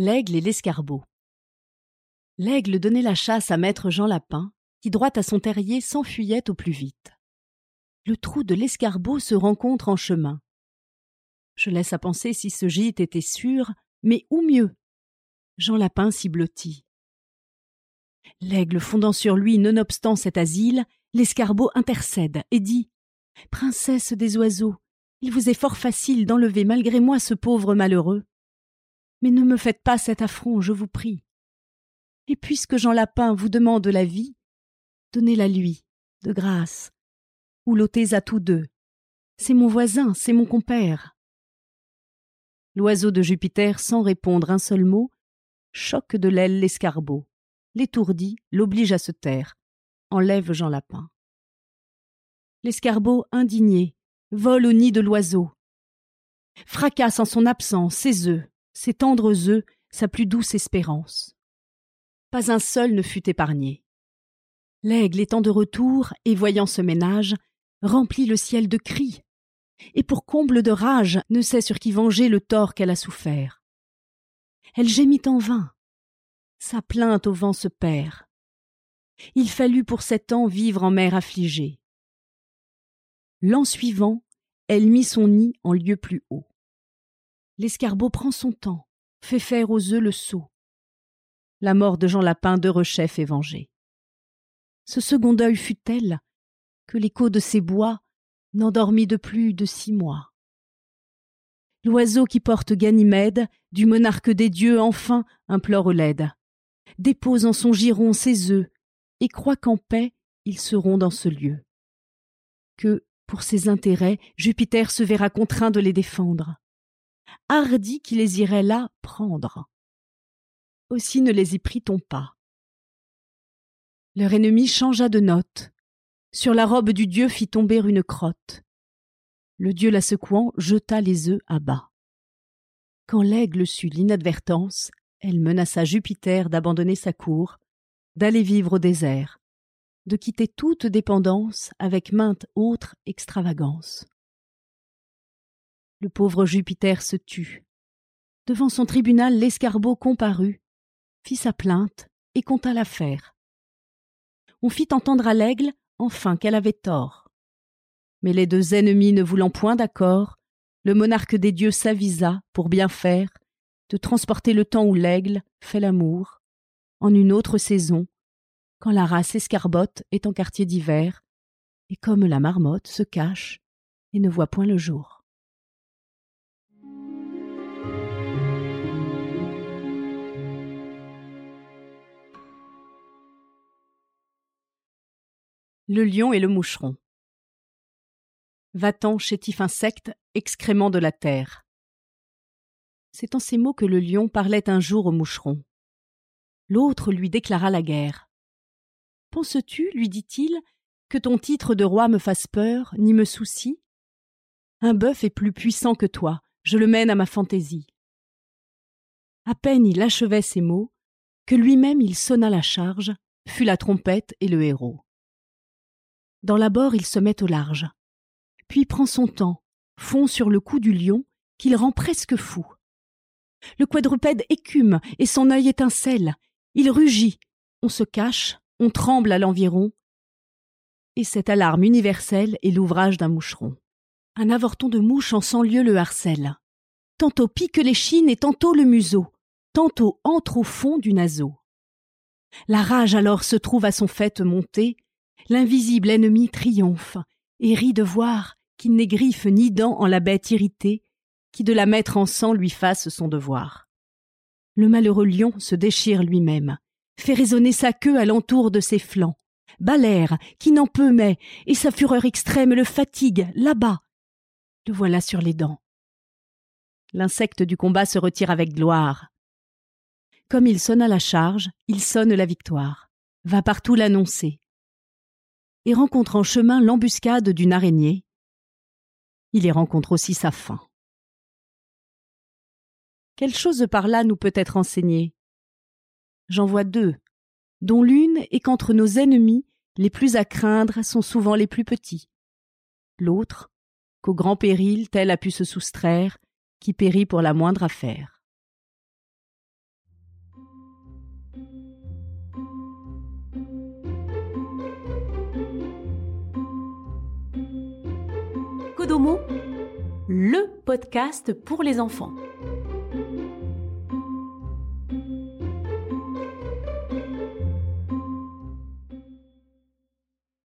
L'aigle et l'escarbot. L'aigle donnait la chasse à maître Jean Lapin, qui droit à son terrier s'enfuyait au plus vite. Le trou de l'escarbot se rencontre en chemin. Je laisse à penser si ce gîte était sûr, mais où mieux? Jean Lapin s'y blottit. L'aigle fondant sur lui nonobstant cet asile, l'escarbot intercède et dit Princesse des oiseaux, il vous est fort facile d'enlever malgré moi ce pauvre malheureux. Mais ne me faites pas cet affront, je vous prie. Et puisque Jean Lapin vous demande la vie, donnez-la lui, de grâce, ou l'ôtez à tous deux. C'est mon voisin, c'est mon compère. L'oiseau de Jupiter, sans répondre un seul mot, choque de l'aile l'escarbot, l'étourdit, l'oblige à se taire, enlève Jean Lapin. L'escarbot, indigné, vole au nid de l'oiseau, fracasse en son absence ses œufs, ses tendres œufs, sa plus douce espérance. Pas un seul ne fut épargné. L'aigle étant de retour et voyant ce ménage, remplit le ciel de cris, et pour comble de rage ne sait sur qui venger le tort qu'elle a souffert. Elle gémit en vain. Sa plainte au vent se perd. Il fallut pour sept ans vivre en mer affligée. L'an suivant, elle mit son nid en lieu plus haut. L'escarbot prend son temps, fait faire aux œufs le saut. La mort de Jean Lapin de Rechef est vengée. Ce second deuil fut tel que l'écho de ces bois n'endormit de plus de six mois. L'oiseau qui porte Ganymède, du monarque des dieux enfin implore l'aide, dépose en son giron ses œufs, et croit qu'en paix ils seront dans ce lieu. Que, pour ses intérêts, Jupiter se verra contraint de les défendre hardi qui les irait là prendre. Aussi ne les y prit-on pas. Leur ennemi changea de note. Sur la robe du dieu fit tomber une crotte. Le dieu la secouant jeta les œufs à bas. Quand l'aigle sut l'inadvertance, elle menaça Jupiter d'abandonner sa cour, d'aller vivre au désert, de quitter toute dépendance avec mainte autre extravagance. Le pauvre Jupiter se tut. Devant son tribunal, l'escarbot comparut, fit sa plainte et conta l'affaire. On fit entendre à l'aigle, enfin, qu'elle avait tort. Mais les deux ennemis ne voulant point d'accord, le monarque des dieux s'avisa, pour bien faire, de transporter le temps où l'aigle fait l'amour, en une autre saison, quand la race escarbotte est en quartier d'hiver, et comme la marmotte se cache et ne voit point le jour. Le lion et le moucheron. Va-t'en, chétif insecte, excrément de la terre. C'est en ces mots que le lion parlait un jour au moucheron. L'autre lui déclara la guerre. Penses-tu, lui dit-il, que ton titre de roi me fasse peur, ni me soucie? Un bœuf est plus puissant que toi, je le mène à ma fantaisie. À peine il achevait ces mots, que lui-même il sonna la charge, fut la trompette et le héros. Dans l'abord, il se met au large. Puis prend son temps, fond sur le cou du lion, qu'il rend presque fou. Le quadrupède écume et son œil étincelle. Il rugit. On se cache, on tremble à l'environ. Et cette alarme universelle est l'ouvrage d'un moucheron. Un avorton de mouche en cent lieues le harcèle. Tantôt pique les chines et tantôt le museau. Tantôt entre au fond du naseau. La rage alors se trouve à son fait montée, l'invisible ennemi triomphe, et rit de voir qu'il n'est griffe ni dents en la bête irritée, qui de la mettre en sang lui fasse son devoir. Le malheureux lion se déchire lui-même, fait résonner sa queue à l'entour de ses flancs, balère, qui n'en peut mais, et sa fureur extrême le fatigue, là-bas. Le voilà sur les dents. L'insecte du combat se retire avec gloire. Comme il sonna la charge, il sonne la victoire, va partout l'annoncer, et rencontre en chemin l'embuscade d'une araignée. Il y rencontre aussi sa fin. Quelle chose par là nous peut être enseignée? J'en vois deux, dont l'une est qu'entre nos ennemis, les plus à craindre sont souvent les plus petits. L'autre, qu'au grand péril tel a pu se soustraire, qui périt pour la moindre affaire. Podcast pour les enfants.